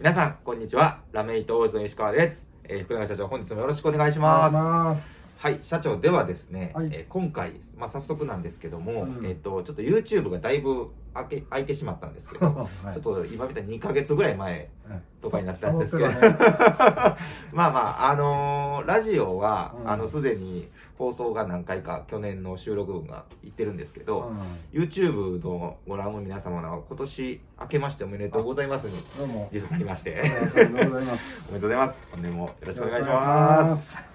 皆さん、こんにちは。ラメイト大津の石川です。えー福永社長、本日もよろしくお願いします。はい、社長ではですね、はい。えー今回、まあ、早速なんですけども、うん。えっ、と、ちょっと YouTube がだいぶ開け開いてしまったんですけど、はい。ちょっと今みたいに2ヶ月ぐらい前とかになったんですけど、ね。まあまあ、あのーラジオは、うん。あの、すでに放送が何回か去年の収録分がいってるんですけど、う YouTube のご覧の皆様の今年明けましておめでとうございますに。実はなりまして、おめでとうございます。おめでとうございます。本年もよろしくお願。いします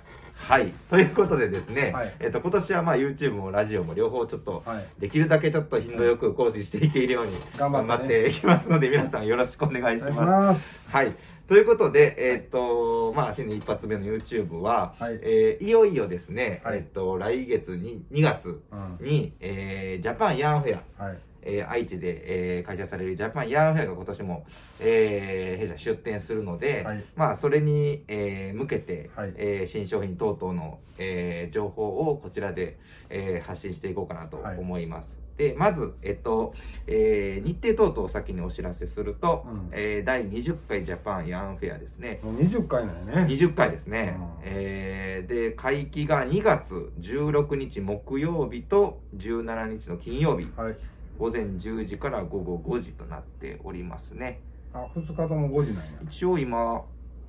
はい。ということでですね、はいえっと、今年はまあ YouTube もラジオも両方ちょっと、はい。できるだけちょっと頻度よく更新していけるように頑張っていきますので、皆さんよろしくお願いします。はい。ということで、えっと、まあ、新年一発目の YouTube は、はいえーいよいよですね、はいえっと、来月に、2月うん。に、えージャパンヤンフェア、はい。えー愛知で、えー開催されるジャパンヤンフェアが今年も、えー弊社出展するので、はいまあそれに、えー向けて、はいえー新商品等々の、えー情報をこちらで、えー発信していこうかなとはい思います。でまず、えっとえー日程等々を先にお知らせすると、うんえー第20回ジャパンヤンフェアですね。もう20回なんやね。20回ですね、うんえーで会期が2月16日木曜日と17日の金曜日はい。午前10時から午後5時となっておりますね。あ、2日とも5時なんや。一応今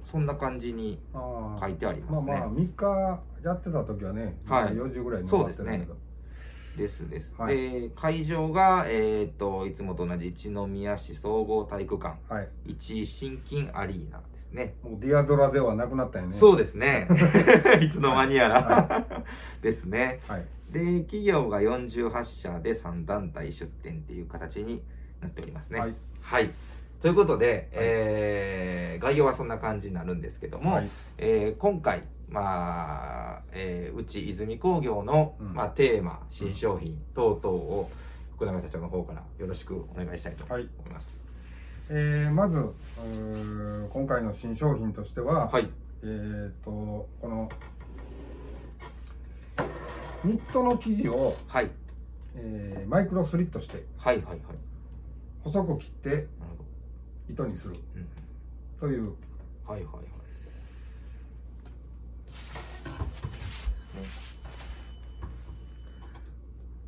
そんな感じにあ書いてありますね、まあまあ、3日やってた時はね、はい。4時ぐらいに終わってたけど。ですです、はい。で会場が、えー、といつもと同じ一宮市総合体育館。はい。一位新金アリーナですね。もうディアドラではなくなったよね。そうですね。いつの間にやら、はですね。はい。で企業が48社で3団体出展っていう形になっておりますねはい。はい。ということで、えー概要はそんな感じになるんですけども、はい。えー今回、まあえーうち泉工業の、うんまあ、テーマ新商品等々を福永社長の方からよろしくお願いしたいと思はいいます。えーまず、今回の新商品としては、はい、えー、とこのニットの生地を、はい、えーマイクロスリットしてはい、はい、はい。細く切って糸にする。ど。うん、という。はい、はい、はい。ね。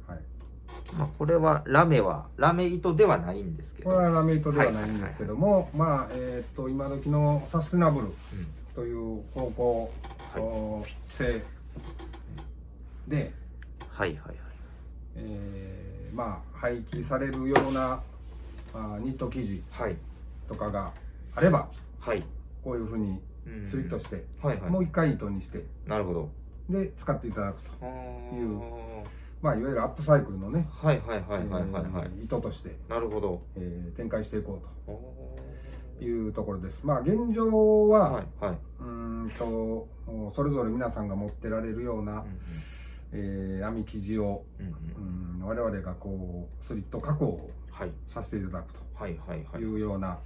はい、まあ、これはラメはラメ糸ではないんですけど、これはラメ糸ではないんですけども、まあえー、と今時のサステナブルうん。という方向はい。性で、はい、はい、はい。えーまあ廃棄されるようなあニット生地はい、とかがあればはい。こういうふうにうんスリットして、はい、はい。もう一回糸にしてなるほど。で使っていただくと、いうまあ、いわゆるアップサイクルのね、はいはいはいはいはいはい、えー糸として、なるほどえー展開していこうおというところです。まあ現状は、はいはいうーんとそれぞれ皆さんが持ってられるような、えー編み生地を、うんうん。うん、我々がこうスリット加工をはいさせていただくと。い。うような、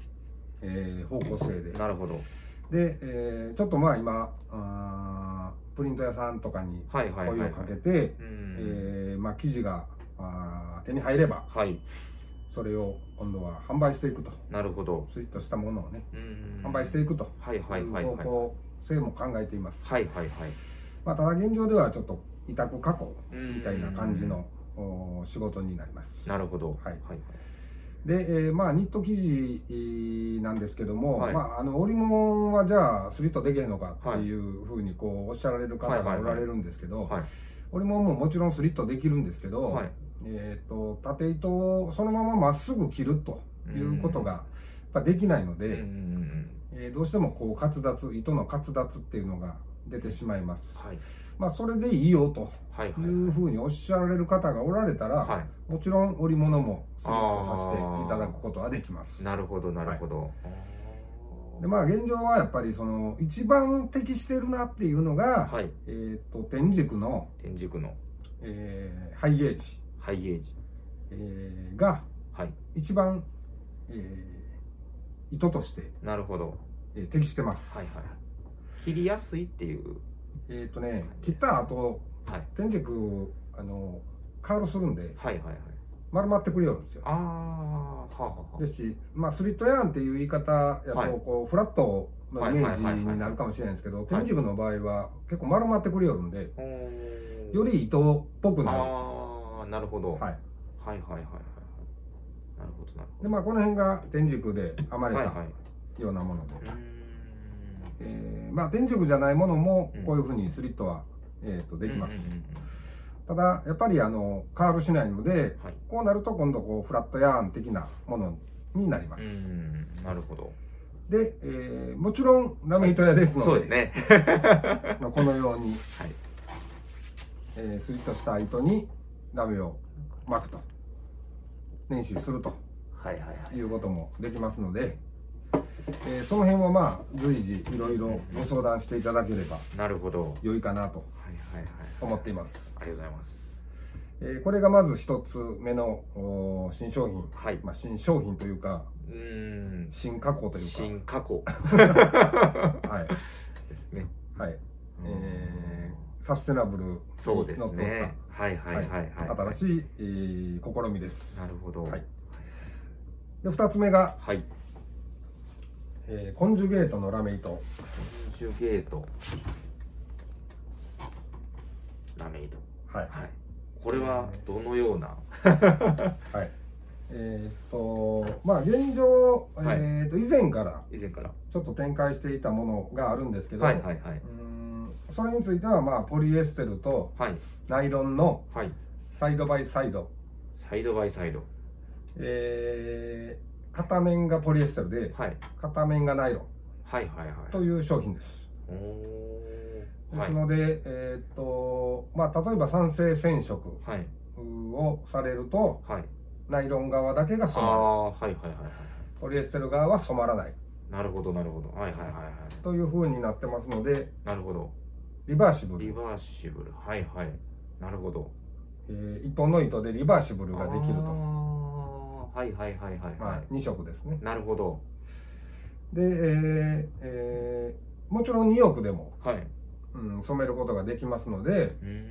えー方向性で。いなるほど。で、えーちょっとまあ今あープリント屋さんとかに声をかけて、生地があー手に入ればはい。それを今度は販売していくと。なるほど。スリットしたものをねうん。販売していくと。いう方向性も考えています、はいはいはい。まあ、ただ現状ではちょっと委託加工うん。みたいな感じのお仕事になります。なるほど。はい。はい。で、えーまあニット生地えーなんですけども、はい。まあ、あの織物はじゃあスリットできへんのかっていうふうにこうおっしゃられる方がおられるんですけど、はい。織物ももちろんスリットできるんですけど、はい。えー、と縦糸をそのまままっすぐ切るということがやっぱできないので、えーどうしてもこう滑脱糸の滑脱っていうのが出てしまいます、はいまあ、それでいいよとはいはいい。うふうにおっしゃられる方がおられたら、はい。もちろん織物もスリットさせていただくことはできます。なるほどなるほど。でまあ現状はやっぱりその一番適してるなっていうのが、はい。えー、と天竺の、天竺の。えーハイゲージ、ハイゲージ。えーがはい。一番、えー糸として、なるほど。えー適してます、はいはい。切りやすいっていうえっ、とね切った後はい。天竺あのカールするんではいはいはい。丸まってくれよるんですよ。ああはあはですし、まあ、スリットヤーンっていう言い方やと、はい。こうフラットのイメージになるかもしれないんですけど天竺の場合は結構丸まってくれよるんであおー。より糸っぽくなる、ああなるほど、はい、はいはいはいはい。はいなるほどなるほでまあこの辺が天竺で編まれたどはいはい。ようなもので、うーんえーまあ天竺じゃないものもうん。こういうふうにスリットは、えー、とできます、うんうんうんうん。ただやっぱりあのカーブしないのではい。こうなると今度こうフラットヤーン的なものになります、うんなるほど。で、えーもちろんラメ糸屋ですので,、そうですね。このように、はい。えースリットした糸にラメを巻くと。年始すると。はいはいはい。いうこともできますので、えーその辺はまあ随時いろいろご相談していただければなるほど。はい良いかなとはいはい思っています、ありがとうございます。えーこれがまず一つ目のお新商品、はい。まあ、新商品というかうーん。新加工という新加工。か はい、ですね。はい。えーサステナブルにそうですのっとっねはいはいはいはい。た新しい、えー試みです。なるほど。はい。で2つ目が、はいえーコンジュゲートのラメ糸。コンジュゲート。ラメイドはい。はい。これはどのような？はい。えーっとまあ現状、はい。えーっと以前から以前から。ちょっと展開していたものがあるんですけど、はいはいはい。それについてはまあポリエステルとはい。ナイロンのはい。サイドバイサイド、サイドバイサイド。えー片面がポリエステルではい。片面がナイロンはいはいはい。という商品です。ですので、えーっとまあ、例えば酸性染色はい。をされるとはい。ナイロン側だけがあ染まる。あはいはいはいはい。ポリエステル側は染まらない。なるほどなるほど。はいはいはいはい。という風になってますのでなるほど。リバーシブル、リバーシブル。はいはい。なるほど。えー一本の糸でリバーシブルができるあと、ーはいはいはいはいまあはい、2色ですね。なるほど。で、えーえーもちろん2億でも、はい。うん、染めることができますのでうーん。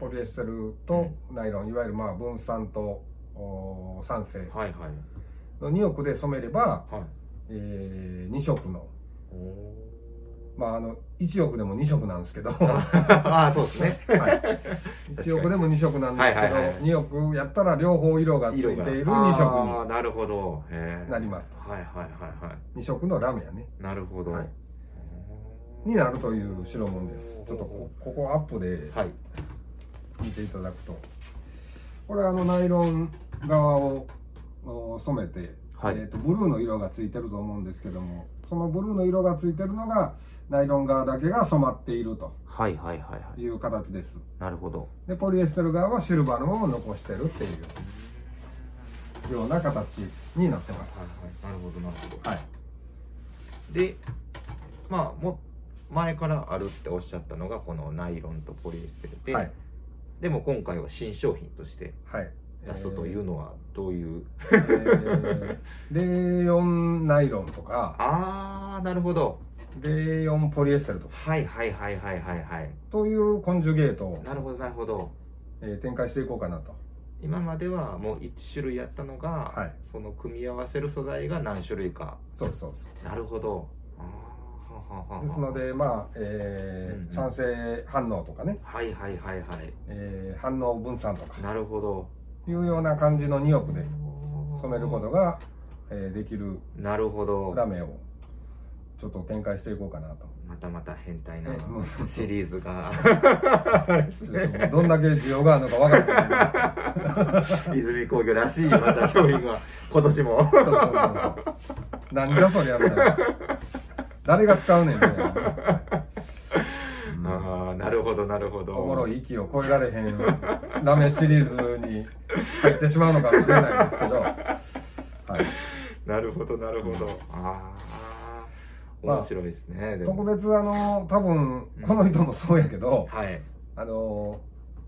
ポリエステルとナイロンいわゆるまあ分散とお酸性はいはい。の2億で染めれば、はい。え2色のおまああの1億でも2色なんですけど。ーああそうですね。はい、1億でも2色なんですけど、はいはいはい。2億やったら両方色がついている2あ色ーなるほど。なります。はいはいはいはい。2色のラメやね。なるほど、はい。になるという白物です。ちょっとこここアップではい。見ていただくと。これはあのナイロン側をお染めて、はい。えー、とブルーの色がついてると思うんですけどもそのブルーの色がついてるのがナイロン側だけが染まっていると。はいはいはいはい。いう形です。なるほど。でポリエステル側はシルバーのまま残してるっていう。ような形になってます。はいはい。なるほどなるほど。はい。でまあも前からあるっておっしゃったのがこのナイロンとポリエステルで、はい。でも今回は新商品としてはい出すというのはどういう、えー、レーヨンナイロンとか。ああなるほど。レーヨンポリエステルとか。はいはいはいはいはいはい。というコンジュゲートを、なるほどなるほど。えー展開していこうかなと。今まではもう1種類やったのが、はい。その組み合わせる素材が何種類か。そうそうそなるほど。ですのでまあ、えーうんうん。酸性反応とかね、はいはいはいはい。えー反応分散とか。なるほどいうような感じの2億で染めることが、えーできるなるほど。ラメをちょっと展開していこうかなと。またまた変態なシリーズが。どんだけ需要があるのか分からない。泉工業らしいまた商品が今年も。けどそりゃみたいな。誰が使うねんみたいな、うんああなるほどなるほど。おもろい域を超えられへんラメシリーズに入ってしまうのかもしれないですけど、はい、なるほどなるほど。ああ面白いですね、でも。特別あの多分この人もそうやけど、はい。あの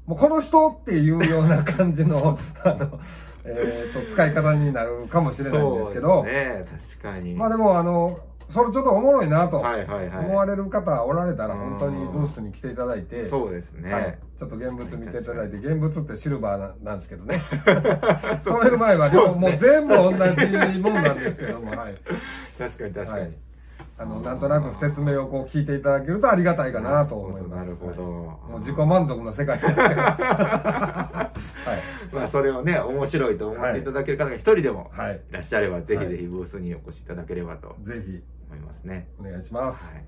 もうこの人っていうような感じのあの、えー、と使い方になるかもしれないんですけど。ね確かに。まあでもあのそれちょっとおもろいなとはいはいはい。思われる方おられたら、うん。本当にブースに来ていただいて、そうですね、はい、ちょっと現物見ていただいて、現物ってシルバーななんですけどね。染める前はね。もう全部同じもんなんですけども、はい。確かに確かに、はい。あの、なんとなく説明をこう聞いていただけるとありがたいかなと思います。なるほど。はい。もう自己満足の世界。はい。まあそれをね面白いと思っていただける方が一人でもはい。い。らっしゃれば、ぜひぜひブースにお越しいただければと。ぜひ、思いますね。お願いします。はい。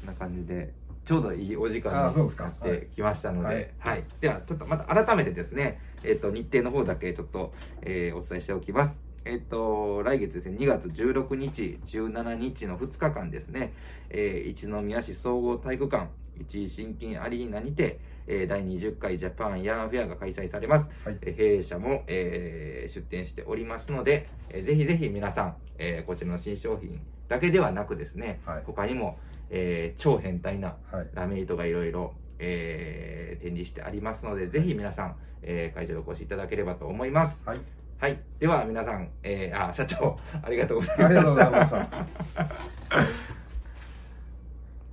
こんな感じでちょうどいいお時間になってきましたので、ははい。いではちょっとまた改めてですね、えっと日程の方だけちょっと、えーお伝えしておきます。えっと来月ですね2月16日17日の2日間ですね、えー一宮市総合体育館一位新金アリーナにて、えー第20回ジャパンヤーンフェアが開催されます。はい。えー弊社も、えー出店しておりますので、えーぜひぜひ皆さん、えーこちらの新商品だけではなくですね、はい他にも、えー超変態なはい。ラメイトがいろいろえー展示してありますので、ぜひ皆さん、えー会場にお越しいただければと思います。はい。はい。では皆さん、えーあ、社長、ありがとうございました。ありがとうございました。